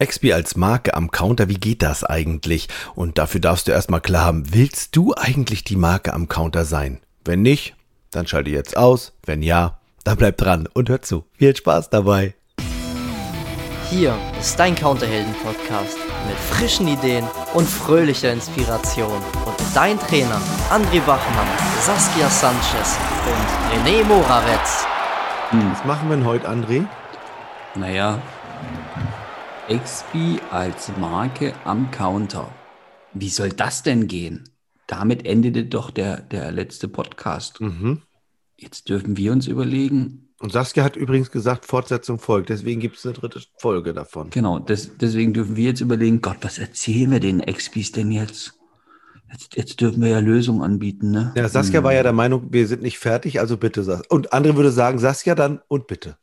XP als Marke am Counter, wie geht das eigentlich? Und dafür darfst du erstmal klar haben, willst du eigentlich die Marke am Counter sein? Wenn nicht, dann schalte jetzt aus. Wenn ja, dann bleib dran und hör zu. Viel Spaß dabei. Hier ist dein Counterhelden-Podcast mit frischen Ideen und fröhlicher Inspiration. Und dein Trainer André Wachmann, Saskia Sanchez und René Moravetz. Was machen wir denn heute, André? Naja, XP als Marke am Counter. Wie soll das denn gehen? Damit endete doch der, der letzte Podcast. Mhm. Jetzt dürfen wir uns überlegen. Und Saskia hat übrigens gesagt, Fortsetzung folgt. Deswegen gibt es eine dritte Folge davon. Genau, des, deswegen dürfen wir jetzt überlegen, Gott, was erzählen wir den XPs denn jetzt? Jetzt, jetzt dürfen wir ja Lösungen anbieten, ne? Ja, Saskia war ja der Meinung, wir sind nicht fertig, also bitte. Und andere würde sagen, Saskia dann und bitte.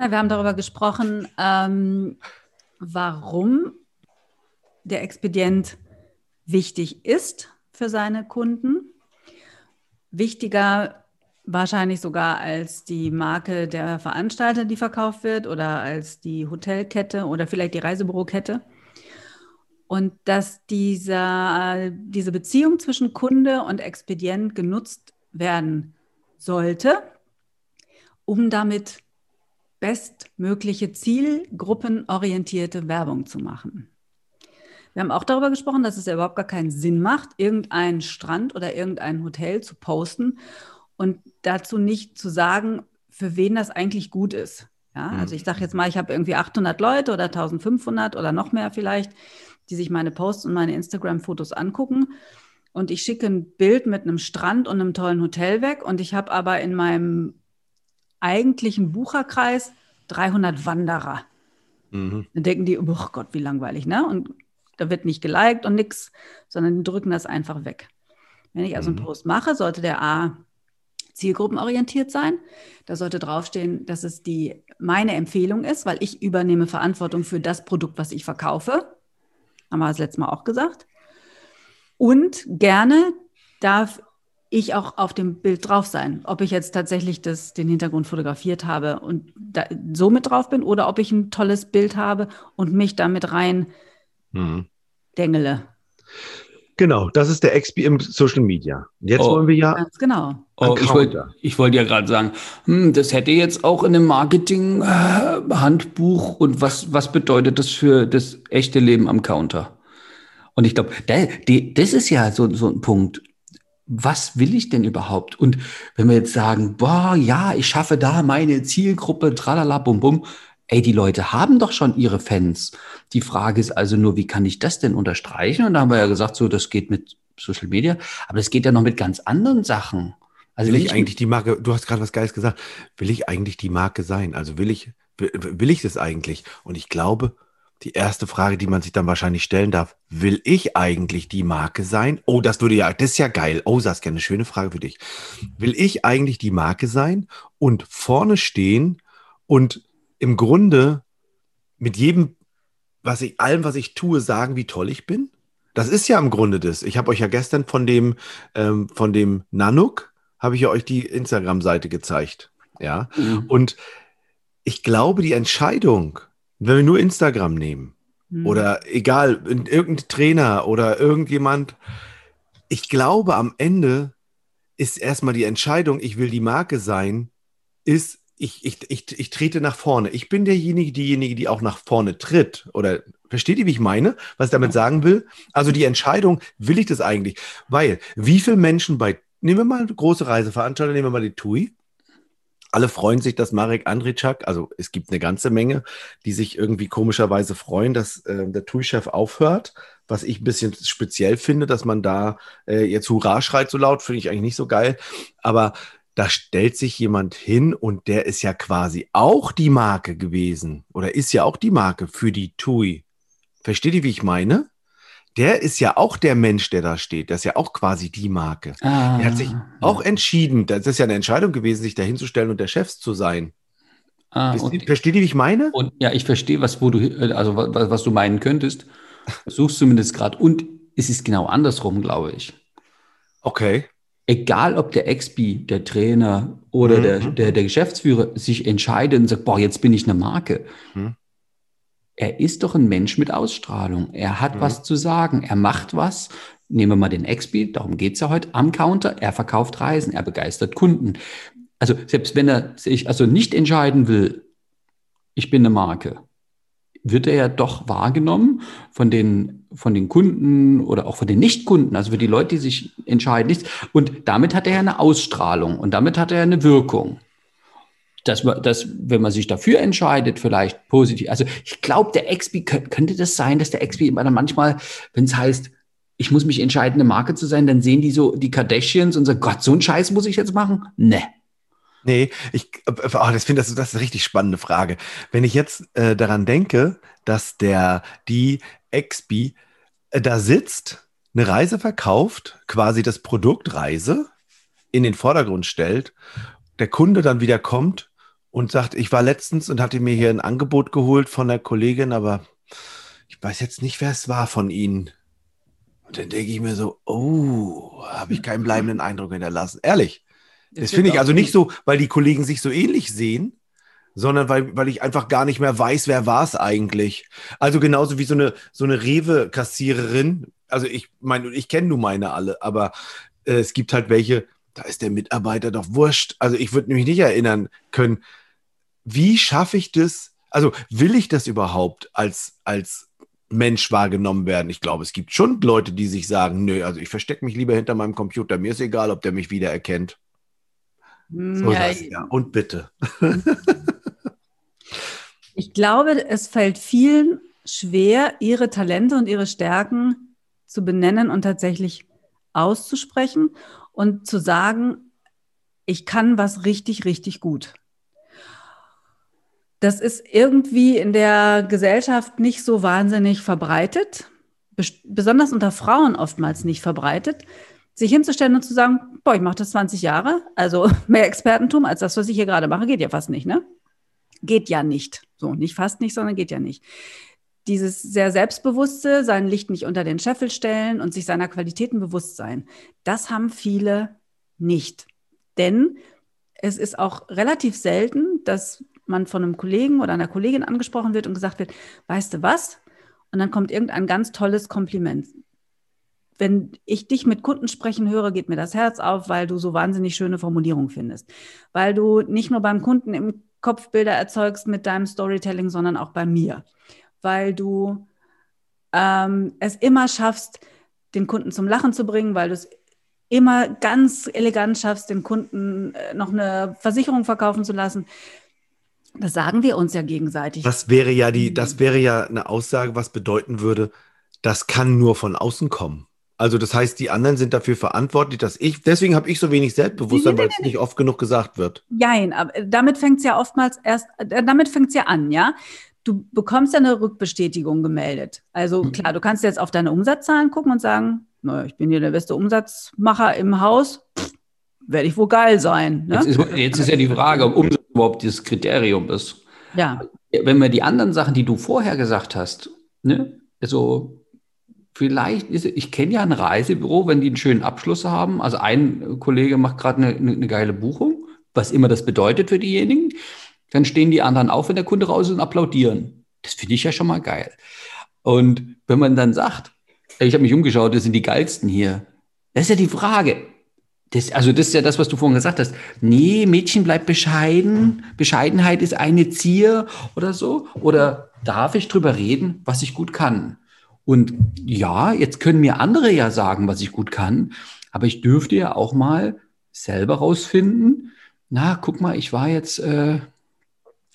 Ja, wir haben darüber gesprochen, ähm, warum der Expedient wichtig ist für seine Kunden. Wichtiger wahrscheinlich sogar als die Marke der Veranstalter, die verkauft wird, oder als die Hotelkette oder vielleicht die Reisebürokette. Und dass dieser, diese Beziehung zwischen Kunde und Expedient genutzt werden sollte, um damit bestmögliche zielgruppenorientierte Werbung zu machen. Wir haben auch darüber gesprochen, dass es ja überhaupt gar keinen Sinn macht, irgendeinen Strand oder irgendein Hotel zu posten und dazu nicht zu sagen, für wen das eigentlich gut ist. Ja, also ich sage jetzt mal, ich habe irgendwie 800 Leute oder 1500 oder noch mehr vielleicht, die sich meine Posts und meine Instagram-Fotos angucken. Und ich schicke ein Bild mit einem Strand und einem tollen Hotel weg. Und ich habe aber in meinem eigentlichen Bucherkreis 300 Wanderer. Mhm. Dann denken die, oh Gott, wie langweilig, ne? Und da wird nicht geliked und nichts, sondern die drücken das einfach weg. Wenn ich also einen mhm. Post mache, sollte der A zielgruppenorientiert sein. Da sollte draufstehen, dass es die meine Empfehlung ist, weil ich übernehme Verantwortung für das Produkt, was ich verkaufe. Haben wir das letzte Mal auch gesagt. Und gerne darf ich auch auf dem Bild drauf sein. Ob ich jetzt tatsächlich das, den Hintergrund fotografiert habe und da, so mit drauf bin oder ob ich ein tolles Bild habe und mich damit rein mhm. dengele. Genau, das ist der XP im Social Media. Jetzt oh. wollen wir ja. Ganz genau. Oh, ich wollte wollt ja gerade sagen, hm, das hätte jetzt auch in einem Marketing-Handbuch und was, was bedeutet das für das echte Leben am Counter? Und ich glaube, das ist ja so, so ein Punkt was will ich denn überhaupt? Und wenn wir jetzt sagen, boah, ja, ich schaffe da meine Zielgruppe, tralala, bum, bum, ey, die Leute haben doch schon ihre Fans. Die Frage ist also nur, wie kann ich das denn unterstreichen? Und da haben wir ja gesagt, so, das geht mit Social Media, aber das geht ja noch mit ganz anderen Sachen. Also will ich eigentlich die Marke, du hast gerade was Geiles gesagt, will ich eigentlich die Marke sein? Also will ich, will, will ich das eigentlich? Und ich glaube, die erste Frage, die man sich dann wahrscheinlich stellen darf, will ich eigentlich die Marke sein? Oh, das würde ja, das ist ja geil. Oh, Saskia, eine schöne Frage für dich. Will ich eigentlich die Marke sein und vorne stehen und im Grunde mit jedem, was ich, allem, was ich tue, sagen, wie toll ich bin? Das ist ja im Grunde das. Ich habe euch ja gestern von dem, ähm, von dem Nanook, habe ich ja euch die Instagram-Seite gezeigt. Ja. Mhm. Und ich glaube, die Entscheidung, wenn wir nur Instagram nehmen mhm. oder egal, irgendein Trainer oder irgendjemand, ich glaube, am Ende ist erstmal die Entscheidung, ich will die Marke sein, ist, ich, ich, ich, ich trete nach vorne. Ich bin derjenige, diejenige, die auch nach vorne tritt. Oder versteht ihr, wie ich meine, was ich damit sagen will? Also die Entscheidung, will ich das eigentlich? Weil, wie viele Menschen bei, nehmen wir mal große Reiseveranstalter, nehmen wir mal die TUI, alle freuen sich, dass Marek Andritschak, also es gibt eine ganze Menge, die sich irgendwie komischerweise freuen, dass äh, der TUI-Chef aufhört. Was ich ein bisschen speziell finde, dass man da äh, jetzt Hurra schreit so laut, finde ich eigentlich nicht so geil. Aber da stellt sich jemand hin und der ist ja quasi auch die Marke gewesen oder ist ja auch die Marke für die TUI. Versteht ihr, wie ich meine? Der ist ja auch der Mensch, der da steht. Das ist ja auch quasi die Marke. Ah, er hat sich auch entschieden, das ist ja eine Entscheidung gewesen, sich da hinzustellen und der Chef zu sein. Ah, versteht ihr, wie ich meine? Und ja, ich verstehe, was, wo du, also was, was du meinen könntest. Suchst zumindest gerade. Und es ist genau andersrum, glaube ich. Okay. Egal, ob der Expi, der Trainer oder mhm. der, der, der Geschäftsführer sich entscheidet und sagt, boah, jetzt bin ich eine Marke. Mhm er ist doch ein Mensch mit Ausstrahlung. Er hat mhm. was zu sagen. Er macht was. Nehmen wir mal den Expi, darum geht es ja heute, am Counter. Er verkauft Reisen, er begeistert Kunden. Also selbst wenn er sich also nicht entscheiden will, ich bin eine Marke, wird er ja doch wahrgenommen von den, von den Kunden oder auch von den Nichtkunden, also für die Leute, die sich entscheiden. Und damit hat er ja eine Ausstrahlung und damit hat er eine Wirkung. Dass, dass, wenn man sich dafür entscheidet, vielleicht positiv. Also ich glaube, der XP könnte das sein, dass der XP manchmal, wenn es heißt, ich muss mich entscheiden, eine Marke zu sein, dann sehen die so die Kardashians und sagen, Gott, so einen Scheiß muss ich jetzt machen? Ne. Nee, ich oh, das finde das, das ist eine richtig spannende Frage. Wenn ich jetzt äh, daran denke, dass der die Expi äh, da sitzt, eine Reise verkauft, quasi das Produkt Reise in den Vordergrund stellt, der Kunde dann wieder kommt und sagt, ich war letztens und hatte mir hier ein Angebot geholt von der Kollegin, aber ich weiß jetzt nicht, wer es war von Ihnen. Und dann denke ich mir so, oh, habe ich keinen bleibenden Eindruck hinterlassen. Ehrlich. Das finde ich also nicht so, weil die Kollegen sich so ähnlich sehen, sondern weil, weil ich einfach gar nicht mehr weiß, wer war es eigentlich. Also genauso wie so eine, so eine Rewe-Kassiererin. Also ich meine, ich kenne nur meine alle, aber äh, es gibt halt welche, da ist der Mitarbeiter doch wurscht. Also ich würde mich nicht erinnern können, wie schaffe ich das? Also will ich das überhaupt als, als Mensch wahrgenommen werden? Ich glaube, es gibt schon Leute, die sich sagen, nö, also ich verstecke mich lieber hinter meinem Computer. Mir ist egal, ob der mich wiedererkennt. So ja, das, ja. Und bitte. ich glaube, es fällt vielen schwer, ihre Talente und ihre Stärken zu benennen und tatsächlich auszusprechen und zu sagen, ich kann was richtig, richtig gut. Das ist irgendwie in der Gesellschaft nicht so wahnsinnig verbreitet, besonders unter Frauen oftmals nicht verbreitet sich hinzustellen und zu sagen, boah, ich mache das 20 Jahre, also mehr Expertentum als das, was ich hier gerade mache, geht ja fast nicht, ne? Geht ja nicht. So, nicht fast nicht, sondern geht ja nicht. Dieses sehr selbstbewusste, sein Licht nicht unter den Scheffel stellen und sich seiner Qualitäten bewusst sein, das haben viele nicht. Denn es ist auch relativ selten, dass man von einem Kollegen oder einer Kollegin angesprochen wird und gesagt wird, weißt du was? Und dann kommt irgendein ganz tolles Kompliment wenn ich dich mit Kunden sprechen höre, geht mir das Herz auf, weil du so wahnsinnig schöne Formulierungen findest. Weil du nicht nur beim Kunden im Kopf Bilder erzeugst mit deinem Storytelling, sondern auch bei mir. Weil du ähm, es immer schaffst, den Kunden zum Lachen zu bringen, weil du es immer ganz elegant schaffst, den Kunden äh, noch eine Versicherung verkaufen zu lassen. Das sagen wir uns ja gegenseitig. Das wäre ja die, das wäre ja eine Aussage, was bedeuten würde, das kann nur von außen kommen. Also das heißt, die anderen sind dafür verantwortlich, dass ich, deswegen habe ich so wenig Selbstbewusstsein, weil es nicht oft genug gesagt wird. Nein, aber damit fängt es ja oftmals erst, äh, damit fängt es ja an, ja. Du bekommst ja eine Rückbestätigung gemeldet. Also mhm. klar, du kannst jetzt auf deine Umsatzzahlen gucken und sagen, naja, ich bin hier der beste Umsatzmacher im Haus, werde ich wohl geil sein. Ne? Jetzt, ist, jetzt ist ja die Frage, ob Umsatz überhaupt dieses Kriterium ist. Ja. Wenn wir die anderen Sachen, die du vorher gesagt hast, ne, also Vielleicht ist, ich kenne ja ein Reisebüro, wenn die einen schönen Abschluss haben. Also ein Kollege macht gerade eine, eine, geile Buchung, was immer das bedeutet für diejenigen. Dann stehen die anderen auf, wenn der Kunde raus ist und applaudieren. Das finde ich ja schon mal geil. Und wenn man dann sagt, ich habe mich umgeschaut, das sind die geilsten hier. Das ist ja die Frage. Das, also das ist ja das, was du vorhin gesagt hast. Nee, Mädchen bleibt bescheiden. Bescheidenheit ist eine Zier oder so. Oder darf ich drüber reden, was ich gut kann? Und ja, jetzt können mir andere ja sagen, was ich gut kann, aber ich dürfte ja auch mal selber rausfinden, na, guck mal, ich war jetzt, äh,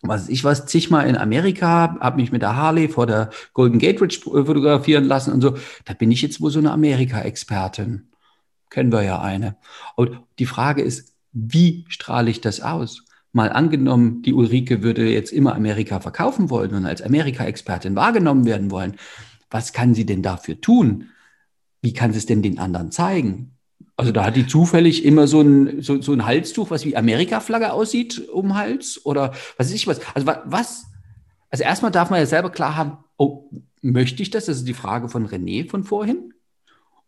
was ich was, zigmal in Amerika, habe mich mit der Harley vor der Golden Gate Bridge fotografieren lassen und so. Da bin ich jetzt wohl so eine Amerika-Expertin. Kennen wir ja eine. Und die Frage ist, wie strahle ich das aus? Mal angenommen, die Ulrike würde jetzt immer Amerika verkaufen wollen und als Amerika-Expertin wahrgenommen werden wollen was kann sie denn dafür tun? Wie kann sie es denn den anderen zeigen? Also da hat die zufällig immer so ein, so, so ein Halstuch, was wie Amerika-Flagge aussieht, um den Hals oder was weiß ich was. Also was? Also erstmal darf man ja selber klar haben, oh, möchte ich das? Das ist die Frage von René von vorhin.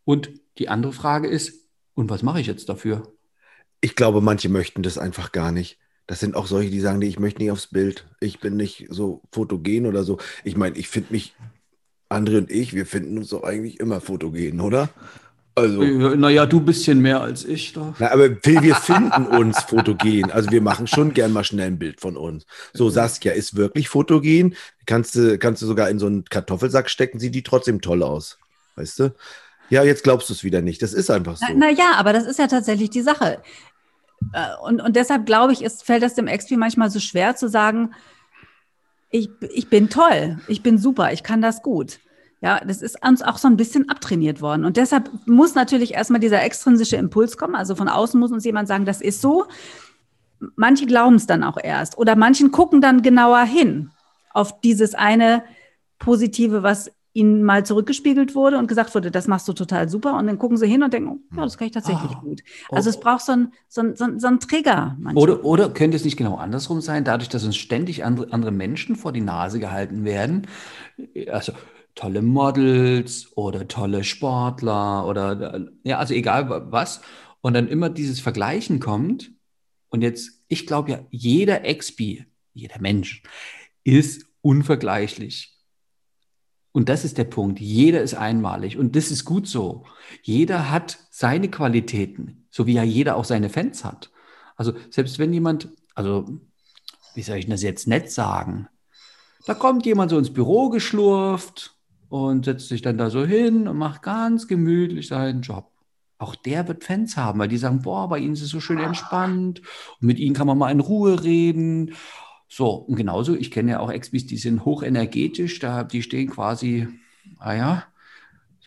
Und die andere Frage ist, und was mache ich jetzt dafür? Ich glaube, manche möchten das einfach gar nicht. Das sind auch solche, die sagen, nee, ich möchte nicht aufs Bild. Ich bin nicht so fotogen oder so. Ich meine, ich finde mich, André und ich, wir finden uns doch eigentlich immer fotogen, oder? Also. Naja, du ein bisschen mehr als ich doch. Na, aber wir finden uns fotogen. Also wir machen schon gern mal schnell ein Bild von uns. So, Saskia ist wirklich fotogen. Kannst du, kannst du sogar in so einen Kartoffelsack stecken, sieht die trotzdem toll aus. Weißt du? Ja, jetzt glaubst du es wieder nicht. Das ist einfach so. Naja, na aber das ist ja tatsächlich die Sache. Äh, und, und deshalb glaube ich, es fällt es dem XP manchmal so schwer zu sagen, ich, ich bin toll, ich bin super, ich kann das gut. Ja, das ist uns auch so ein bisschen abtrainiert worden. Und deshalb muss natürlich erstmal dieser extrinsische Impuls kommen. Also von außen muss uns jemand sagen, das ist so. Manche glauben es dann auch erst. Oder manchen gucken dann genauer hin auf dieses eine Positive, was ihnen mal zurückgespiegelt wurde und gesagt wurde, das machst du total super. Und dann gucken sie hin und denken, ja, das kann ich tatsächlich oh. gut. Also es braucht so einen so so so ein Trigger. Manchmal. Oder, oder könnte es nicht genau andersrum sein, dadurch, dass uns ständig andere, andere Menschen vor die Nase gehalten werden, also tolle Models oder tolle Sportler oder ja, also egal was. Und dann immer dieses Vergleichen kommt. Und jetzt, ich glaube ja, jeder Expi, jeder Mensch ist unvergleichlich. Und das ist der Punkt. Jeder ist einmalig und das ist gut so. Jeder hat seine Qualitäten, so wie ja jeder auch seine Fans hat. Also selbst wenn jemand, also wie soll ich das jetzt nett sagen? Da kommt jemand so ins Büro geschlurft und setzt sich dann da so hin und macht ganz gemütlich seinen Job. Auch der wird Fans haben, weil die sagen, boah, bei ihnen ist es so schön entspannt und mit ihnen kann man mal in Ruhe reden. So, und genauso, ich kenne ja auch Expis, die sind hochenergetisch, da, die stehen quasi, ah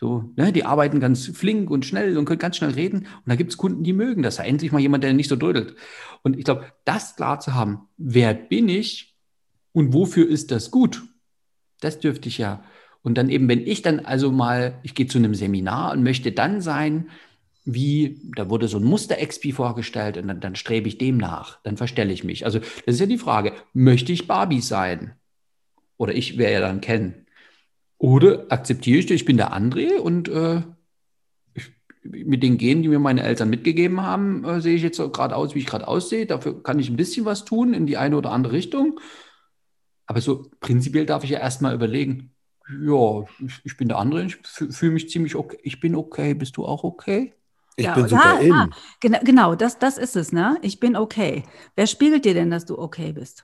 so, ne, die arbeiten ganz flink und schnell und können ganz schnell reden. Und da gibt es Kunden, die mögen das. Da endlich mal jemand, der nicht so dödelt. Und ich glaube, das klar zu haben, wer bin ich und wofür ist das gut, das dürfte ich ja und dann eben, wenn ich dann also mal, ich gehe zu einem Seminar und möchte dann sein, wie, da wurde so ein Muster-XP vorgestellt und dann, dann strebe ich dem nach, dann verstelle ich mich. Also das ist ja die Frage, möchte ich Barbie sein? Oder ich wäre ja dann Ken. Oder akzeptiere ich, ich bin der André und äh, ich, mit den Genen, die mir meine Eltern mitgegeben haben, äh, sehe ich jetzt so gerade aus, wie ich gerade aussehe. Dafür kann ich ein bisschen was tun in die eine oder andere Richtung. Aber so prinzipiell darf ich ja erstmal überlegen, ja, ich, ich bin der andere, ich fühle mich ziemlich okay. Ich bin okay, bist du auch okay? Ich ja, bin super ah, in. Ah, genau, genau das, das ist es, ne? Ich bin okay. Wer spiegelt dir denn, dass du okay bist?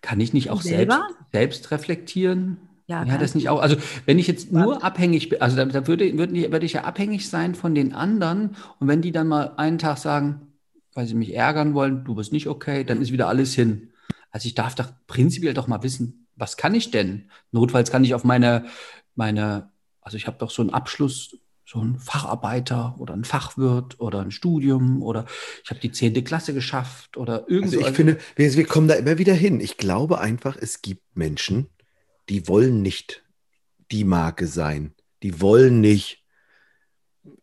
Kann ich nicht auch selbst, selbst reflektieren? Ja, ja das nicht auch. Also, wenn ich jetzt nur abhängig bin, also da, da würde, würde, würde ich ja abhängig sein von den anderen. Und wenn die dann mal einen Tag sagen, weil sie mich ärgern wollen, du bist nicht okay, dann ist wieder alles hin. Also, ich darf doch prinzipiell doch mal wissen, was kann ich denn? Notfalls kann ich auf meine, meine, also ich habe doch so einen Abschluss, so einen Facharbeiter oder einen Fachwirt oder ein Studium oder ich habe die zehnte Klasse geschafft oder irgendwas. Also ich finde, wir, wir kommen da immer wieder hin. Ich glaube einfach, es gibt Menschen, die wollen nicht die Marke sein. Die wollen nicht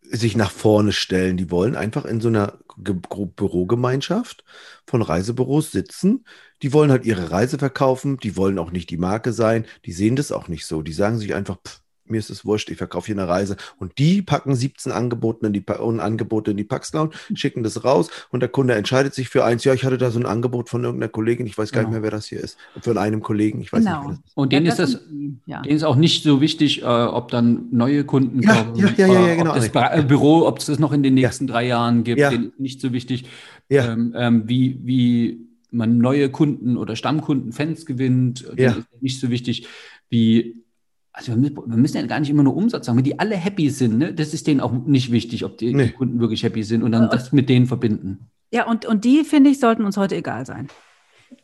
sich nach vorne stellen. Die wollen einfach in so einer Bürogemeinschaft von Reisebüros sitzen. Die wollen halt ihre Reise verkaufen. Die wollen auch nicht die Marke sein. Die sehen das auch nicht so. Die sagen sich einfach, pff, mir ist es wurscht, ich verkaufe hier eine Reise. Und die packen 17 Angebote in die, Angebote in die Paxcloud, schicken das raus und der Kunde entscheidet sich für eins. Ja, ich hatte da so ein Angebot von irgendeiner Kollegin, ich weiß gar genau. nicht mehr, wer das hier ist. Von einem Kollegen, ich weiß genau. nicht. Und denen ja, ist das, ja. denen ist auch nicht so wichtig, äh, ob dann neue Kunden ja, kommen, ja, ja, ja, ja, genau. ob das Bü Büro, ob es das noch in den nächsten drei Jahren gibt, ja. nicht so wichtig, ähm, ähm, wie, wie man neue Kunden oder Stammkunden, Fans gewinnt, ja. ist nicht so wichtig, wie also wir müssen ja gar nicht immer nur Umsatz sagen, wenn die alle happy sind, ne, das ist denen auch nicht wichtig, ob die, nee. die Kunden wirklich happy sind und dann ja. das mit denen verbinden. Ja, und, und die, finde ich, sollten uns heute egal sein.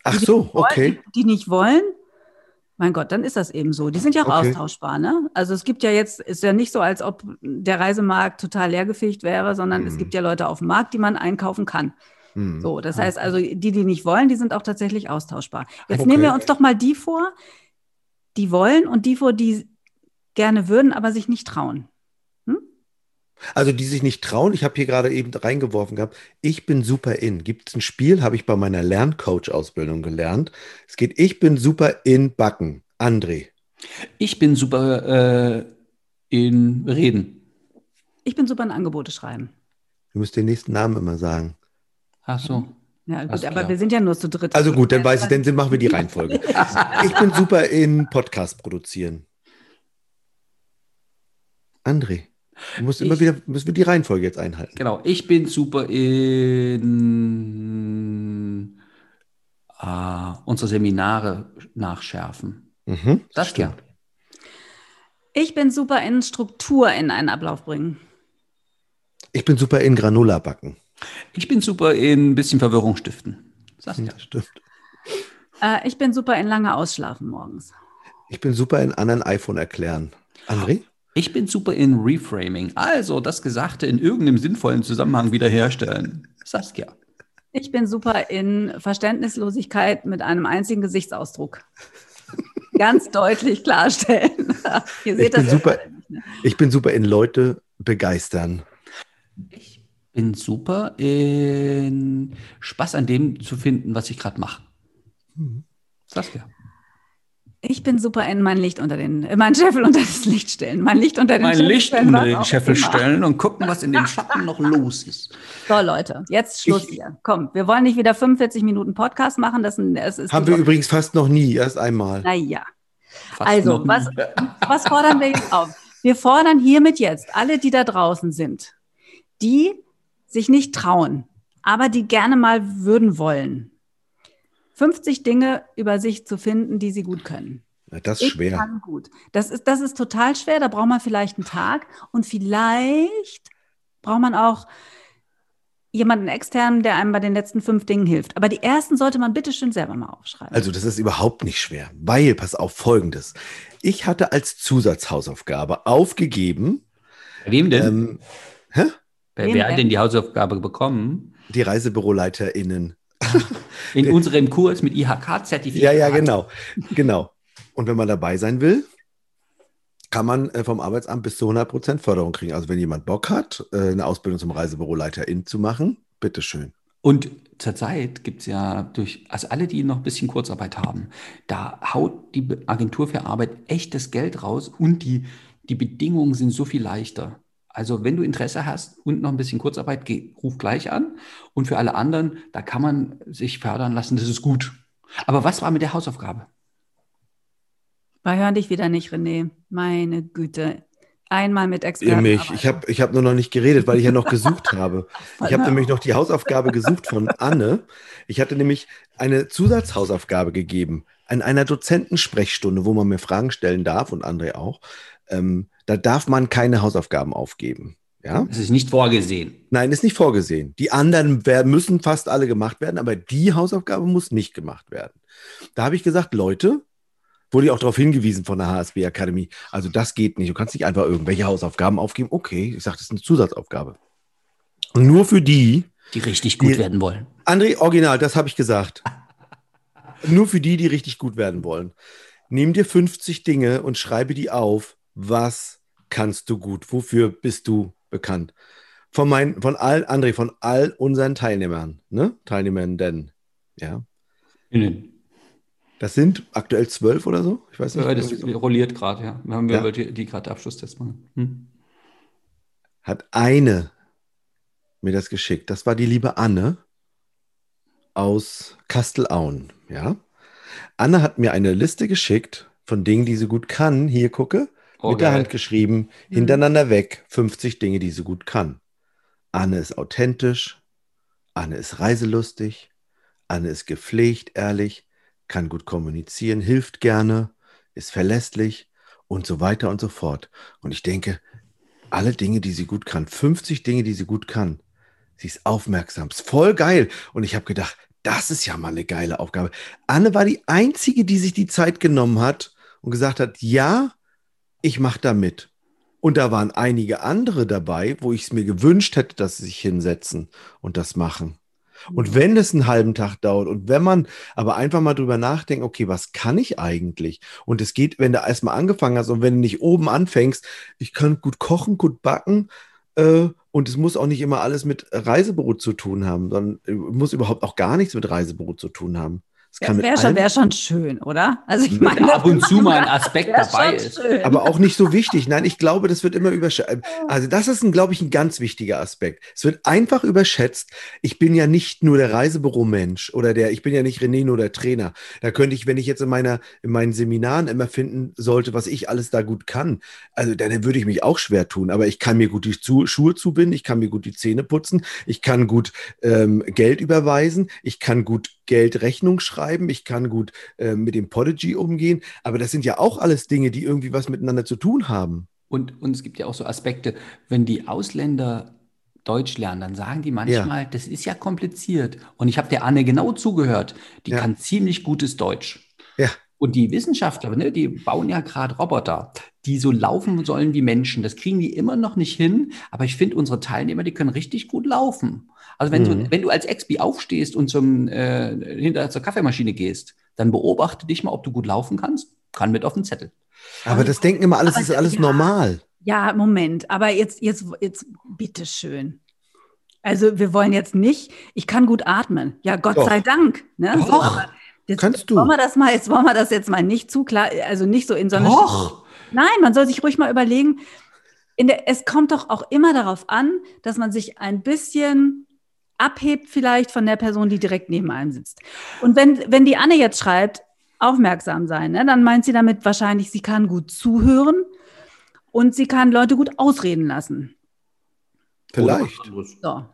Ach die, so, okay. die, die, nicht wollen, mein Gott, dann ist das eben so. Die sind ja auch okay. austauschbar, ne? Also es gibt ja jetzt, ist ja nicht so, als ob der Reisemarkt total leergefegt wäre, sondern hm. es gibt ja Leute auf dem Markt, die man einkaufen kann. Hm. So, das heißt also, die, die nicht wollen, die sind auch tatsächlich austauschbar. Jetzt okay. nehmen wir uns doch mal die vor, die wollen und die vor, die gerne würden, aber sich nicht trauen. Hm? Also die sich nicht trauen, ich habe hier gerade eben reingeworfen gehabt, ich bin super in. Gibt es ein Spiel, habe ich bei meiner Lerncoach-Ausbildung gelernt. Es geht, ich bin super in Backen. André. Ich bin super äh, in Reden. Ich bin super in Angebote schreiben. Du musst den nächsten Namen immer sagen. Ach so. Ja, gut, aber klar. wir sind ja nur zu dritt. Also gut, dann weiß ich, dann machen wir die Reihenfolge. Ich bin super in Podcast produzieren. André, du musst immer Ich- wieder, müssen wir die Reihenfolge jetzt einhalten. Genau, ich bin super in äh, unsere Seminare nachschärfen. Mhm, Das stimmt. ja. Ich bin super in Struktur in einen Ablauf bringen. Ich bin super in Granola backen. Ich bin super in ein bisschen Verwirrung stiften. Saskia. Stimmt. Äh, ich bin super in lange Ausschlafen morgens. Ich bin super in anderen iPhone erklären. André? Ich bin super in Reframing, also das Gesagte in irgendeinem sinnvollen Zusammenhang wiederherstellen. Saskia. Ich bin super in Verständnislosigkeit mit einem einzigen Gesichtsausdruck. Ganz deutlich klarstellen. Ihr Ich seht das bin ja super. nicht, ne? Ich bin super in Leute begeistern. Ich bin super in Spaß an dem zu finden, was ich gerade mache. Saskia. Ich bin super in mein Licht unter den, mein Scheffel unter das Licht stellen. Mein Licht unter den Mein Scheffel Licht stellen, unter den Scheffel stellen und gucken, was in den Schatten noch los ist. So, Leute, jetzt Schluss Ich- hier. Komm, wir wollen nicht wieder 45 Minuten Podcast machen. Das, das ist Haben wir übrigens fast noch nie, erst einmal. Naja. Fast Also, was, was fordern wir jetzt auf? Wir fordern hiermit jetzt alle, die da draußen sind, die sich nicht trauen, aber die gerne mal würden wollen, 50 Dinge über sich zu finden, die sie gut können. Das ist Ich schwer. kann gut. Das ist, das ist total schwer. Da braucht man vielleicht einen Tag und vielleicht braucht man auch jemanden externen, der einem bei den letzten fünf Dingen hilft. Aber die ersten sollte man bitte schön selber mal aufschreiben. Also das ist überhaupt nicht schwer, weil, pass auf, folgendes. Ich hatte als Zusatzhausaufgabe aufgegeben, Bei wem denn? ähm, hä? Wer wer hat denn? die Hausaufgabe bekommen? die ReisebüroleiterInnen. In unserem Kurs mit IHK-Zertifikat. Ja, ja, genau. Genau. Und wenn man dabei sein will, kann man äh, vom Arbeitsamt bis zu 100% Förderung kriegen. Also wenn jemand Bock hat, äh, eine Ausbildung zum Reisebüroleiterin zu machen, bitteschön. Und zurzeit gibt es ja durch, also alle, die noch ein bisschen Kurzarbeit haben, da haut die Agentur für Arbeit echtes Geld raus und die, die Bedingungen sind so viel leichter. Also wenn du Interesse hast und noch ein bisschen Kurzarbeit, geh, ruf gleich an. Und für alle anderen, da kann man sich fördern lassen, das ist gut. Aber was war mit der Hausaufgabe? Wir hören dich wieder nicht, René. Meine Güte. Einmal mit Experten. mich. Ich habe ich hab nur noch nicht geredet, weil ich ja noch gesucht habe. Ich habe nämlich noch die Hausaufgabe gesucht von Anne. Ich hatte nämlich eine Zusatzhausaufgabe gegeben an einer Dozentensprechstunde, wo man mir Fragen stellen darf und André auch. Ähm, da darf man keine Hausaufgaben aufgeben. Ja? Das ist nicht vorgesehen. Nein, ist nicht vorgesehen. Die anderen müssen fast alle gemacht werden, aber die Hausaufgabe muss nicht gemacht werden. Da habe ich gesagt, Leute, wurde ich auch darauf hingewiesen von der HSB Akademie. Also das geht nicht. Du kannst nicht einfach irgendwelche Hausaufgaben aufgeben. Okay, ich sage, das ist eine Zusatzaufgabe. Und nur für die, Die richtig gut Die- werden wollen. André, original, das habe ich gesagt. Nur für die, die richtig gut werden wollen. Nimm dir 50 Dinge und schreibe die auf. Was kannst du gut? Wofür bist du bekannt? Von meinen, von all, André, von all unseren Teilnehmern, ne? Teilnehmenden, ja. Innen. Das sind aktuell zwölf oder so? Ich weiß nicht. Ja, das so. rolliert gerade, ja. Wir haben Ja. ja. die, die gerade Abschlusstest machen. Hm? Hat eine mir das geschickt. Das war die liebe Anne aus Kastelauen, ja. Anne hat mir eine Liste geschickt von Dingen, die sie gut kann. Hier gucke, Oh, mit der geil. Hand geschrieben, hintereinander weg, 50 Dinge, die sie gut kann. Anne ist authentisch, Anne ist reiselustig, Anne ist gepflegt, ehrlich, kann gut kommunizieren, hilft gerne, ist verlässlich und so weiter und so fort. Und ich denke, alle Dinge, die sie gut kann, 50 Dinge, die sie gut kann. Sie ist aufmerksam, ist voll geil. Und ich habe gedacht, das ist ja mal eine geile Aufgabe. Anne war die Einzige, die sich die Zeit genommen hat und gesagt hat, ja, ich mache da mit. Und da waren einige andere dabei, wo ich es mir gewünscht hätte, dass sie sich hinsetzen und das machen. Und wenn es einen halben Tag dauert und wenn man aber einfach mal drüber nachdenkt, okay, was kann ich eigentlich? Und es geht, wenn du erstmal angefangen hast und wenn du nicht oben anfängst, ich kann gut kochen, gut backen äh, und es muss auch nicht immer alles mit Reisebüro zu tun haben, sondern äh, muss überhaupt auch gar nichts mit Reisebüro zu tun haben. Mit Wäre schon, allem- wär schon schön, oder? Also ich meine, ab und zu mal ein Aspekt wär dabei schon ist. schön. aber auch nicht so wichtig. Nein, ich glaube, das wird immer überschätzt. Also das ist, ein, glaube ich, ein ganz wichtiger Aspekt. Es wird einfach überschätzt. Ich bin ja nicht nur der Reisebüro-Mensch oder der, ich bin ja nicht René nur der Trainer. Da könnte ich, wenn ich jetzt in meiner, in meinen Seminaren immer finden sollte, was ich alles da gut kann, also dann würde ich mich auch schwer tun. Aber ich kann mir gut die Zu Schuhe zubinden, ich kann mir gut die Zähne putzen, ich kann gut ähm, Geld überweisen, ich kann gut Geldrechnung schreiben, ich kann gut ähm, mit dem Podigy umgehen. Aber das sind ja auch alles Dinge, die irgendwie was miteinander zu tun haben. Und, und es gibt ja auch so Aspekte, wenn die Ausländer Deutsch lernen, dann sagen die manchmal, das ist ja kompliziert. Und ich habe der Anne genau zugehört, die Ja. kann ziemlich gutes Deutsch. Ja. Und die Wissenschaftler, ne, die bauen ja gerade Roboter, die so laufen sollen wie Menschen. Das kriegen die immer noch nicht hin. Aber ich finde, unsere Teilnehmer, die können richtig gut laufen. Also wenn, Mhm. du, wenn du als Expi aufstehst und zum, äh, hinter zur Kaffeemaschine gehst, dann beobachte dich mal, ob du gut laufen kannst. Kann mit auf den Zettel. Aber das denken immer, alles Aber ist alles ja. normal. Ja, Moment, aber jetzt, jetzt, jetzt, bitteschön. Also wir wollen jetzt nicht, ich kann gut atmen. Ja, Gott Doch. sei Dank. Ne? So, Doch. aber jetzt Kannst du. Wollen wir das mal, jetzt wollen wir das jetzt mal nicht zu klar, also nicht so in so eine Doch! Nein, man soll sich ruhig mal überlegen. Der, es kommt doch auch immer darauf an, dass man sich ein bisschen abhebt vielleicht von der Person, die direkt neben einem sitzt. Und wenn, wenn die Anne jetzt schreibt, aufmerksam sein, ne, dann meint sie damit wahrscheinlich, sie kann gut zuhören und sie kann Leute gut ausreden lassen. Vielleicht. So.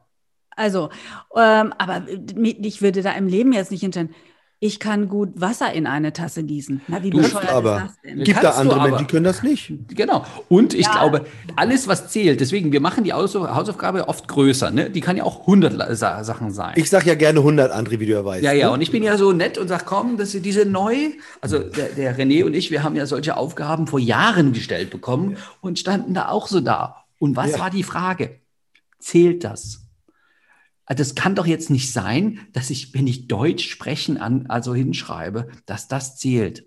Also, ähm, aber ich würde da im Leben jetzt nicht hinstellen. Ich kann gut Wasser in eine Tasse gießen. Na, wie Du bescheuert aber. ist das denn? Gibt da andere. Menschen, die können das nicht. Genau. Und ich Ja. glaube, alles, was zählt, deswegen, wir machen die Haus- Hausaufgabe oft größer. Ne? Die kann ja auch 100 La- Sa Sachen sein. Ich sage ja gerne 100 andere, wie du ja weißt. ja, ja, ne? und ich bin ja so nett und sage, komm, das ist diese neu, also der, der René und ich, wir haben ja solche Aufgaben vor Jahren gestellt bekommen und standen da auch so da. Und was Ja. war die Frage? Zählt das? Also das kann doch jetzt nicht sein, dass ich, wenn ich Deutsch sprechen an, also hinschreibe, dass das zählt.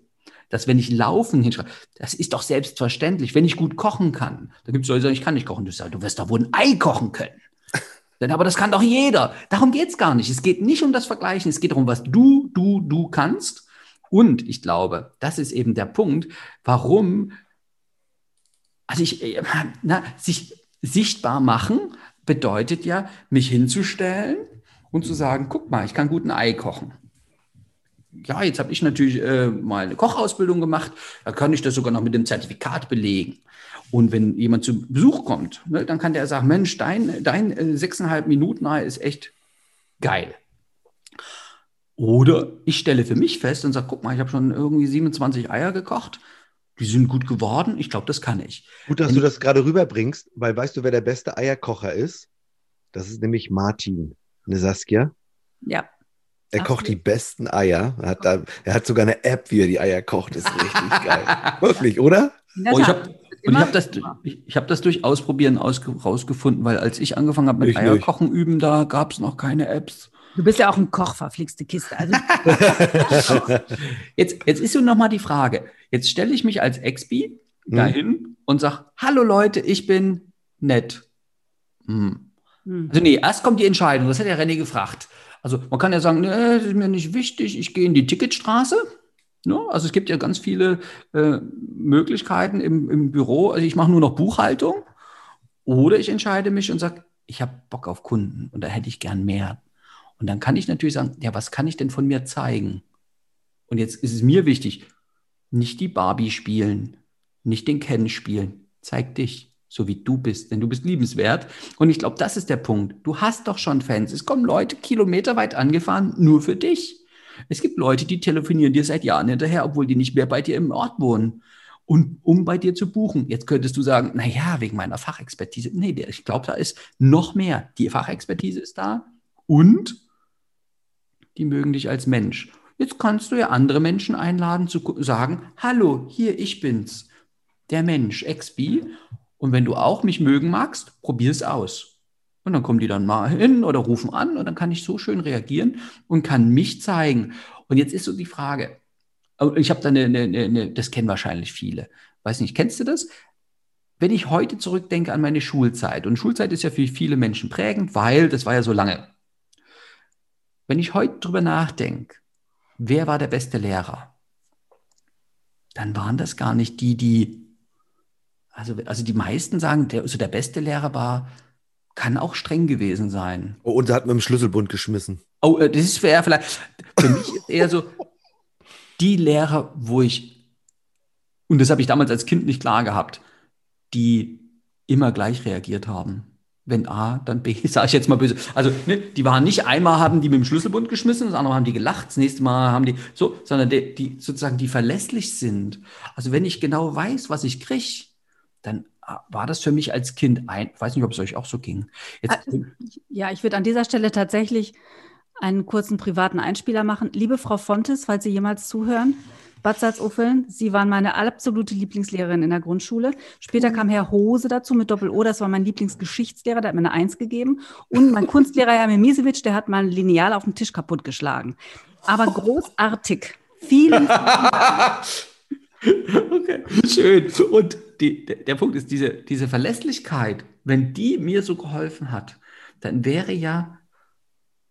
Dass wenn ich laufen hinschreibe, das ist doch selbstverständlich. Wenn ich gut kochen kann, da gibt es Leute, die sagen, ich kann nicht kochen. Du sagst, du wirst doch wohl ein Ei kochen können. Denn aber das kann doch jeder. Darum geht es gar nicht. Es geht nicht um das Vergleichen. Es geht darum, was du, du, du kannst. Und ich glaube, das ist eben der Punkt, warum, also ich, äh, na, sich sichtbar machen bedeutet ja, mich hinzustellen und zu sagen, guck mal, ich kann gut ein Ei kochen. Ja, jetzt habe ich natürlich äh, mal eine Kochausbildung gemacht, da kann ich das sogar noch mit dem Zertifikat belegen. Und wenn jemand zu Besuch kommt, ne, dann kann der sagen, Mensch, dein, dein äh, sechseinhalb Minuten Ei ist echt geil. Oder ich stelle für mich fest und sage, guck mal, ich habe schon irgendwie 27 Eier gekocht. Die sind gut geworden. Ich glaube, das kann ich. Gut, dass du das gerade rüberbringst, weil weißt du, wer der beste Eierkocher ist? Das ist nämlich Martin, ne Saskia. Ja. Er Ach, kocht die besten Eier. Er hat, da, er hat sogar eine App, wie er die Eier kocht. Ist richtig geil. Wirklich, oder? Oh, ich habe habe das, ich, ich hab das durch Ausprobieren ausge, rausgefunden, weil als ich angefangen habe mit Ich nicht. Eierkochen üben, da gab es noch keine Apps. Du bist ja auch ein Koch, verflixte Kiste. Also, Jetzt, jetzt ist so nochmal die Frage. Jetzt stelle ich mich als Expi Mhm. dahin und sage, hallo Leute, ich bin nett. Hm. hm. Also nee, erst kommt die Entscheidung. Das hat ja René gefragt. Also man kann ja sagen, nee, das ist mir nicht wichtig, ich gehe in die Ticketstraße. Ne? Also es gibt ja ganz viele äh, Möglichkeiten im, im Büro. Also ich mache nur noch Buchhaltung. Oder ich entscheide mich und sage, ich habe Bock auf Kunden und da hätte ich gern mehr. Und dann kann ich natürlich sagen, ja, was kann ich denn von mir zeigen? Und jetzt ist es mir wichtig, nicht die Barbie spielen, nicht den Ken spielen. Zeig dich, so wie du bist, denn du bist liebenswert. Und ich glaube, das ist der Punkt. Du hast doch schon Fans. Es kommen Leute kilometerweit angefahren, nur für dich. Es gibt Leute, die telefonieren dir seit Jahren hinterher, obwohl die nicht mehr bei dir im Ort wohnen. Und um bei dir zu buchen. Jetzt könntest du sagen, na ja, wegen meiner Fachexpertise. Nee, ich glaube, da ist noch mehr. Die Fachexpertise ist da und die mögen dich als Mensch. Jetzt kannst du ja andere Menschen einladen, zu sagen, hallo, hier, ich bin's, der Mensch, Expi. Und wenn du auch mich mögen magst, probier es aus. Und dann kommen die dann mal hin oder rufen an und dann kann ich so schön reagieren und kann mich zeigen. Und jetzt ist so die Frage, und ich habe da eine, eine, eine, das kennen wahrscheinlich viele. Weiß nicht, kennst du das? Wenn ich heute zurückdenke an meine Schulzeit, und Schulzeit ist ja für viele Menschen prägend, weil das war ja so lange. Wenn ich heute drüber nachdenke, wer war der beste Lehrer? Dann waren das gar nicht die, die, also, also die meisten sagen, der, also der beste Lehrer war, kann auch streng gewesen sein. Oh, und sie hat mit dem Schlüsselbund geschmissen. Oh, äh, das ist eher vielleicht, für mich ist eher so, die Lehrer, wo ich, und das habe ich damals als Kind nicht klar gehabt, die immer gleich reagiert haben. Wenn A, dann B, sage ich jetzt mal böse. Also, ne, die waren nicht einmal haben die mit dem Schlüsselbund geschmissen, das andere Mal haben die gelacht, das nächste Mal haben die so, sondern die, die sozusagen, die verlässlich sind. Also, wenn ich genau weiß, was ich kriege, dann war das für mich als Kind ein, weiß nicht, ob es euch auch so ging. Jetzt, ja, ich würde an dieser Stelle tatsächlich einen kurzen privaten Einspieler machen. Liebe Frau Fontes, falls Sie jemals zuhören, Bad Salzuffeln, Sie waren meine absolute Lieblingslehrerin in der Grundschule. Später kam Herr Hose dazu mit Doppel-O, das war mein Lieblingsgeschichtslehrer, der hat mir eine Eins gegeben. Und mein Kunstlehrer Herr Mimisevic, der hat mein Lineal auf dem Tisch kaputtgeschlagen. Aber großartig. Vielen. Okay, schön. Und die, der Punkt ist, diese, diese Verlässlichkeit, wenn die mir so geholfen hat, dann wäre ja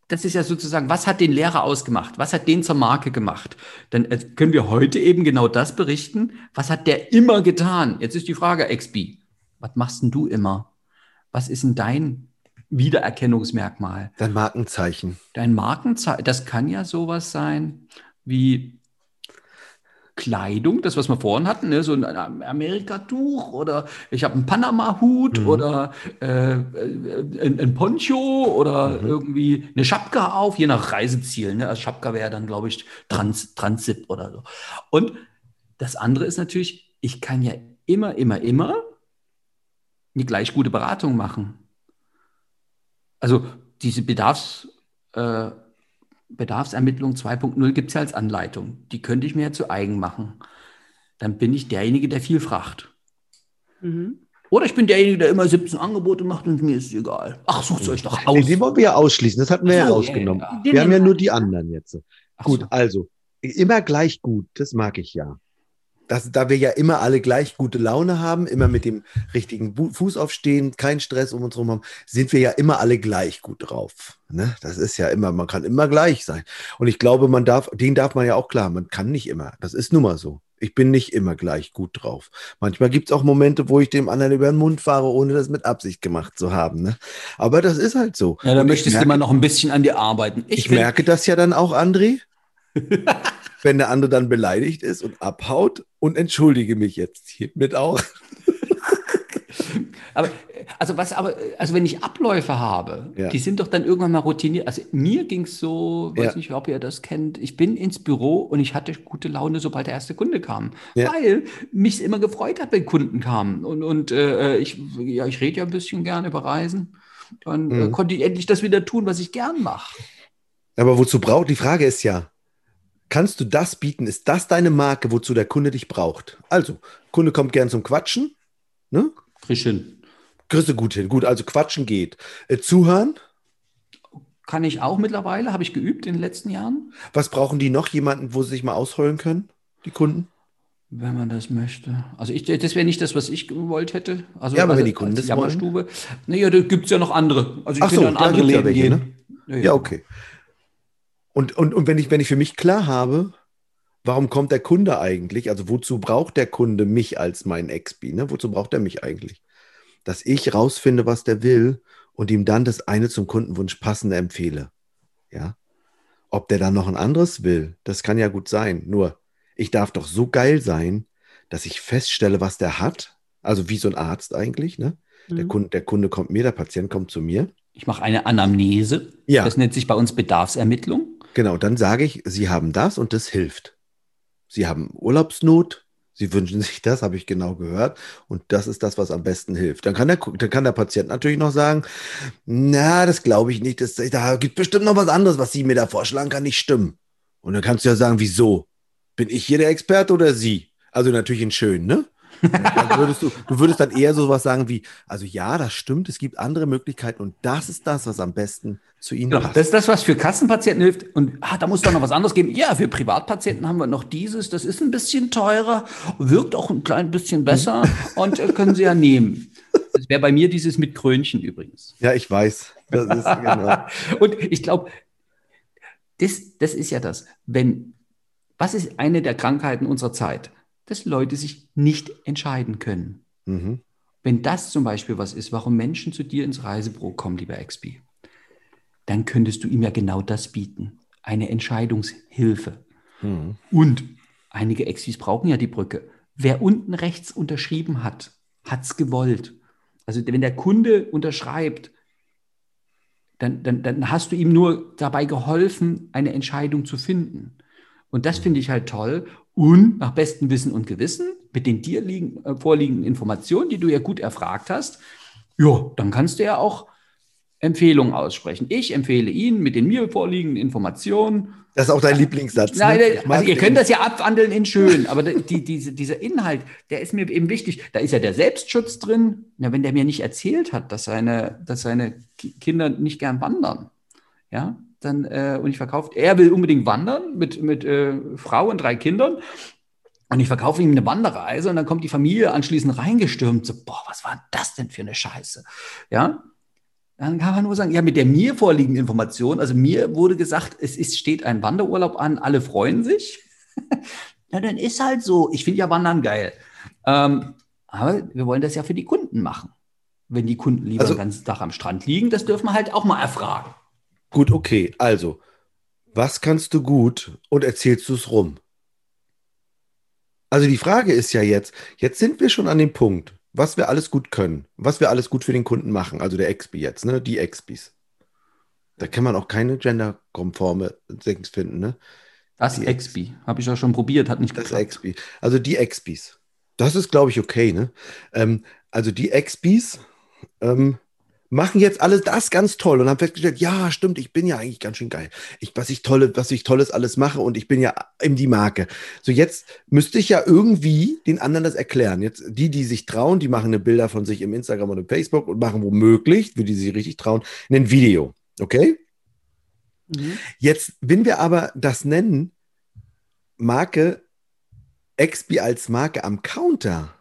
das ist ja sozusagen, was hat den Lehrer ausgemacht? Was hat den zur Marke gemacht? Dann äh, können wir heute eben genau das berichten. Was hat der immer getan? Jetzt ist die Frage, XB, was machst denn du immer? Was ist denn dein Wiedererkennungsmerkmal? Dein Markenzeichen. Dein Markenzeichen, das kann ja sowas sein wie Kleidung, das, was wir vorhin hatten, ne? so ein Amerika-Tuch oder ich habe einen Panama-Hut mhm. oder äh, äh, ein, ein, Poncho oder mhm. irgendwie eine Schapka auf, je nach Reiseziel. Ne? Also Schapka wäre dann, glaube ich, Trans, Transit oder so. Und das andere ist natürlich, ich kann ja immer, immer, immer eine gleich gute Beratung machen. Also diese Bedarfs... Äh, Bedarfsermittlung 2.0 gibt es ja als Anleitung. Die könnte ich mir ja zu eigen machen. Dann bin ich derjenige, der viel fragt. Mhm. Oder ich bin derjenige, der immer 17 Angebote macht und mir ist es egal. Ach, sucht es euch doch aus. Die wollen wir ja ausschließen. Das hatten wir ja ausgenommen. Ja, ja. Wir haben ja nur die anderen jetzt. Gut, so. also immer gleich gut. Das mag ich ja dass, da wir ja immer alle gleich gute Laune haben, immer mit dem richtigen Fuß aufstehen, keinen Stress um uns herum haben, sind wir ja immer alle gleich gut drauf. Ne? Das ist ja immer, man kann immer gleich sein. Und ich glaube, man darf, den darf man ja auch klar, man kann nicht immer. Das ist nun mal so. Ich bin nicht immer gleich gut drauf. Manchmal gibt es auch Momente, wo ich dem anderen über den Mund fahre, ohne das mit Absicht gemacht zu haben. Ne? Aber das ist halt so. Ja, da möchtest merke, du immer noch ein bisschen an dir arbeiten. Ich, ich merke das ja dann auch, André. Wenn der andere dann beleidigt ist und abhaut und entschuldige mich jetzt hiermit auch. aber also was aber also wenn ich Abläufe habe, ja. die sind doch dann irgendwann mal routiniert. Also mir ging es so, weiß ja. nicht, ob ihr das kennt. Ich bin ins Büro und ich hatte gute Laune, sobald der erste Kunde kam, ja. weil mich immer gefreut hat, wenn Kunden kamen und und äh, ich ja ich rede ja ein bisschen gerne über Reisen. Dann äh, mhm. äh, konnte ich endlich das wieder tun, was ich gern mache. Aber wozu braucht die Frage ist ja, kannst du das bieten? Ist das deine Marke, wozu der Kunde dich braucht? Also, Kunde kommt gern zum Quatschen. Ne? Frisch hin. Kriegst du gut hin. Gut, also Quatschen geht. Äh, zuhören? Kann ich auch mittlerweile, habe ich geübt in den letzten Jahren. Was brauchen die noch? Jemanden, wo sie sich mal ausheulen können, die Kunden? Wenn man das möchte. Also ich, das wäre nicht das, was ich gewollt hätte. Also, ja, aber also wenn die Kunden das Jammerstube. Naja, da gibt es ja noch andere. Also ich Ach so, ja andere Läden ja welche, ne? ja, ja, okay. Und, und, und wenn, ich, wenn ich für mich klar habe, warum kommt der Kunde eigentlich? Also wozu braucht der Kunde mich als mein Expi? Ne? Wozu braucht er mich eigentlich? Dass ich rausfinde, was der will und ihm dann das eine zum Kundenwunsch passende empfehle. Ja. Ob der dann noch ein anderes will, das kann ja gut sein. Nur, ich darf doch so geil sein, dass ich feststelle, was der hat. Also wie so ein Arzt eigentlich. Ne? Mhm. Der, Kunde, der Kunde kommt mir, der Patient kommt zu mir. Ich mache eine Anamnese. Ja. Das nennt sich bei uns Bedarfsermittlung. Genau, dann sage ich, Sie haben das und das hilft. Sie haben Urlaubsnot, Sie wünschen sich das, habe ich genau gehört. Und das ist das, was am besten hilft. Dann kann der, dann kann der Patient natürlich noch sagen, na, das glaube ich nicht. Das, da gibt bestimmt noch was anderes, was Sie mir da vorschlagen, kann nicht stimmen. Und dann kannst du ja sagen, wieso? Bin ich hier der Experte oder Sie? Also natürlich in schön, ne? Würdest du, du würdest dann eher so was sagen wie, also ja, das stimmt, es gibt andere Möglichkeiten und das ist das, was am besten zu Ihnen genau, passt. Das ist das, was für Kassenpatienten hilft. Und ah, da muss doch noch was anderes geben. Ja, für Privatpatienten haben wir noch dieses, das ist ein bisschen teurer, wirkt auch ein klein bisschen besser und äh, können Sie ja nehmen. Das wäre bei mir dieses mit Krönchen übrigens. Ja, ich weiß. Das ist, genau. und ich glaube, das, das ist ja das, wenn was ist eine der Krankheiten unserer Zeit? Dass Leute sich nicht entscheiden können. Mhm. Wenn das zum Beispiel was ist, warum Menschen zu dir ins Reisebüro kommen, lieber Expi, dann könntest du ihm ja genau das bieten. Eine Entscheidungshilfe. Mhm. Und einige Expis brauchen ja die Brücke. Wer unten rechts unterschrieben hat, hat es gewollt. Also wenn der Kunde unterschreibt, dann, dann, dann hast du ihm nur dabei geholfen, eine Entscheidung zu finden. Und das finde ich halt toll. Und nach bestem Wissen und Gewissen, mit den dir liegen, äh, vorliegenden Informationen, die du ja gut erfragt hast, ja, dann kannst du ja auch Empfehlungen aussprechen. Ich empfehle Ihnen mit den mir vorliegenden Informationen. Das ist auch dein Lieblingssatz. Nein, ne? also ihr den. könnt das ja abwandeln in schön, aber die, diese, dieser Inhalt, der ist mir eben wichtig. Da ist ja der Selbstschutz drin. Ja, wenn der mir nicht erzählt hat, dass seine, dass seine Ki- Kinder nicht gern wandern, ja, dann, äh, und ich verkaufe, er will unbedingt wandern mit, mit äh, Frau und drei Kindern. Und ich verkaufe ihm eine Wanderreise und dann kommt die Familie anschließend reingestürmt. So, boah, was war das denn für eine Scheiße? Ja, dann kann man nur sagen, ja, mit der mir vorliegenden Information, also mir wurde gesagt, es ist, steht ein Wanderurlaub an, alle freuen sich. ja, dann ist halt so. Ich finde ja Wandern geil. Ähm, aber wir wollen das ja für die Kunden machen. Wenn die Kunden lieber Also- den ganzen Tag am Strand liegen, das dürfen wir halt auch mal erfragen. Gut, okay. Also, was kannst du gut und erzählst du es rum? Also die Frage ist ja jetzt, jetzt sind wir schon an dem Punkt, was wir alles gut können, was wir alles gut für den Kunden machen, also der Expi jetzt, ne, die Expis. Da kann man auch keine genderkonforme Dings finden, ne? Das Die Expi habe ich ja schon probiert, hat nicht Das geklappt. Expi. Also die Expis. Das ist, glaube ich, okay, ne? Ähm, also die Expis ähm, machen jetzt alles das ganz toll und haben festgestellt, ja, stimmt, ich bin ja eigentlich ganz schön geil. Ich, was ich tolle, was ich Tolles alles mache und ich bin ja eben die Marke. So, jetzt müsste ich ja irgendwie den anderen das erklären. Jetzt, die, die sich trauen, die machen eine Bilder von sich im Instagram und im Facebook und machen womöglich, für die sich richtig trauen, ein Video. Okay? Mhm. Jetzt, wenn wir aber das nennen, Marke, Expi als Marke am Counter,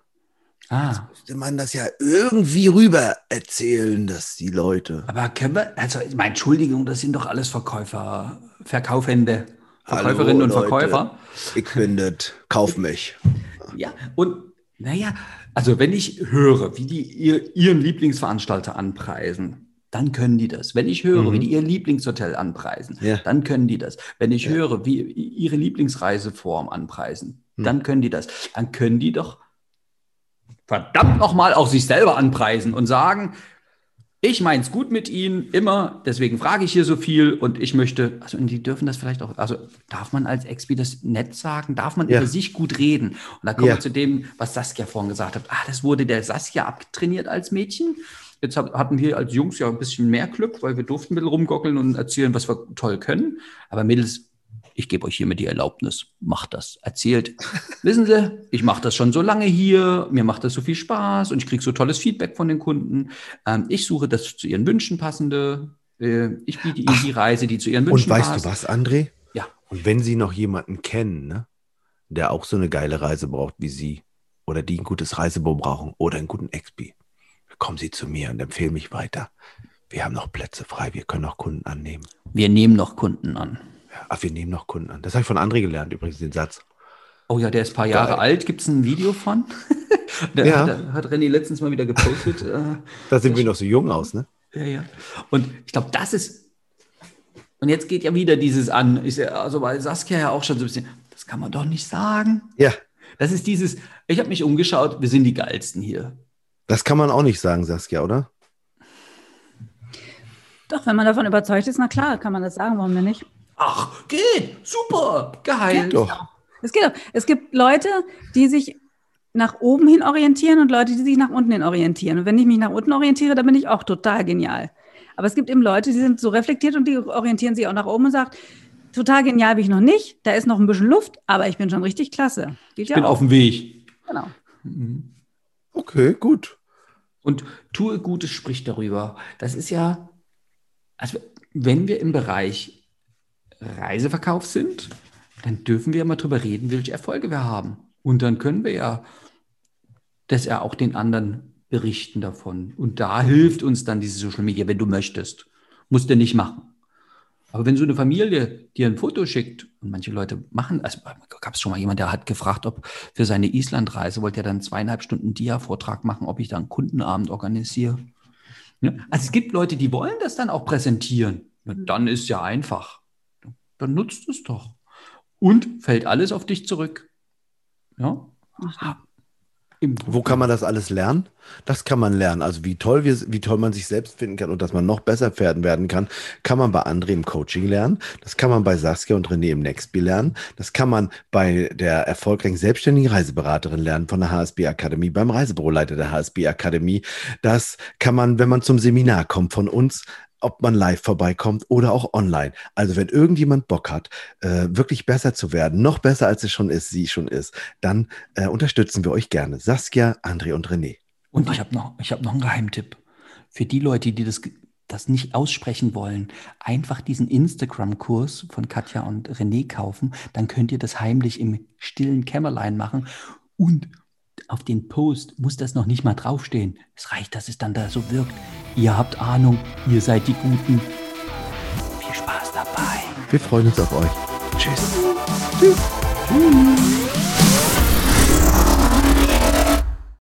Ah, müsste man das ja irgendwie rüber erzählen, dass die Leute. aber können wir, also, meine Entschuldigung, das sind doch alles Verkäufer, Verkaufende, Verkäuferinnen Hallo, und Leute. Verkäufer. Ich bin das, kauf mich. Ja, und naja, also wenn ich höre, wie die ihr, ihren Lieblingsveranstalter anpreisen, dann können die das. Wenn ich höre, Mhm. wie die ihr Lieblingshotel anpreisen, Ja. dann können die das. Wenn ich Ja. höre, wie ihre Lieblingsreiseform anpreisen, Mhm. dann können die das. Dann können die doch verdammt nochmal auch sich selber anpreisen und sagen, ich mein's gut mit Ihnen, immer, deswegen frage ich hier so viel und ich möchte, also und die dürfen das vielleicht auch, also darf man als Expi das nett sagen, darf man Ja. über sich gut reden? Und da kommen Ja. wir zu dem, was Saskia vorhin gesagt hat. Ah, das wurde der Saskia abtrainiert als Mädchen. Jetzt hatten wir als Jungs ja ein bisschen mehr Glück, weil wir durften ein bisschen rumgockeln und erzählen, was wir toll können. Aber Mädels, ich gebe euch hiermit die Erlaubnis, macht das. Erzählt. Wissen Sie, ich mache das schon so lange hier, mir macht das so viel Spaß und ich kriege so tolles Feedback von den Kunden. Ähm, ich suche das zu Ihren Wünschen passende. Äh, ich biete Ihnen die Reise, die zu Ihren Und Wünschen weißt passt. du was, André? Ja. Und wenn Sie noch jemanden kennen, ne, der auch so eine geile Reise braucht wie Sie, oder die ein gutes Reisebüro brauchen oder einen guten Expi, kommen Sie zu mir und empfehlen mich weiter. Wir haben noch Plätze frei, wir können noch Kunden annehmen. Wir nehmen noch Kunden an. Ach, wir nehmen noch Kunden an. Das habe ich von André gelernt, übrigens, den Satz. Oh ja, der ist ein paar Jahre Geil. alt. Gibt es ein Video von? Der Ja. hat, hat René letztens mal wieder gepostet. äh, Da sehen wir noch so jung aus, ne? Ja, ja. Und ich glaube, das ist. Und jetzt geht ja wieder dieses an. Ich, also bei Saskia ja auch schon so ein bisschen. Das kann man doch nicht sagen. Ja, Das ist dieses. Ich habe mich umgeschaut. Wir sind die geilsten hier. das kann man auch nicht sagen, Saskia, oder? Doch, wenn man davon überzeugt ist, na klar, kann man das sagen, warum denn nicht? Ach, geht. Super. Geil. Doch. Es geht auch. Es gibt Leute, die sich nach oben hin orientieren und Leute, die sich nach unten hin orientieren. Und wenn ich mich nach unten orientiere, dann bin ich auch total genial. Aber es gibt eben Leute, die sind so reflektiert und die orientieren sich auch nach oben und sagen, total genial bin ich noch nicht, da ist noch ein bisschen Luft, aber ich bin schon richtig klasse. Geht Ich bin auf dem Weg. Genau. Okay, gut. Und tue Gutes, sprich darüber. Das ist ja, also wenn wir im Bereich Reiseverkauf sind, dann dürfen wir mal drüber reden, welche Erfolge wir haben. Und dann können wir ja das ja auch den anderen berichten davon. Und da hilft uns dann diese Social Media, wenn du möchtest. Musst du nicht machen. Aber wenn so eine Familie dir ein Foto schickt und manche Leute machen, also gab es schon mal jemand, der hat gefragt, ob für seine Islandreise wollte er dann zweieinhalb Stunden Dia-Vortrag machen, ob ich da einen Kundenabend organisiere. Ja? Also es gibt Leute, die wollen das dann auch präsentieren. Na, dann ist ja einfach. Dann nutzt es doch. Und fällt alles auf dich zurück. Ja. Wo kann man das alles lernen? Das kann man lernen. Also wie toll, wir, wie toll man sich selbst finden kann und dass man noch besser werden werden kann, kann man bei André im Coaching lernen. Das kann man bei Saskia und René im Nextby lernen. Das kann man bei der erfolgreichen selbstständigen Reiseberaterin lernen von der HSB Akademie, beim Reisebüroleiter der HSB Akademie. Das kann man, wenn man zum Seminar kommt von uns, ob man live vorbeikommt oder auch online. Also wenn irgendjemand Bock hat, äh, wirklich besser zu werden, noch besser als es schon ist, sie schon ist, dann äh, unterstützen wir euch gerne. Saskia, André und René. Und ich habe noch, hab noch einen Geheimtipp. Für die Leute, die das, das nicht aussprechen wollen, einfach diesen Instagram-Kurs von Katja und René kaufen. Dann könnt ihr das heimlich im stillen Kämmerlein machen. Und auf den Post muss das noch nicht mal draufstehen. Es reicht, dass es dann da so wirkt. Ihr habt Ahnung, ihr seid die Guten. Viel Spaß dabei. Wir freuen uns auf euch. Tschüss. Tschüss. Tschüss.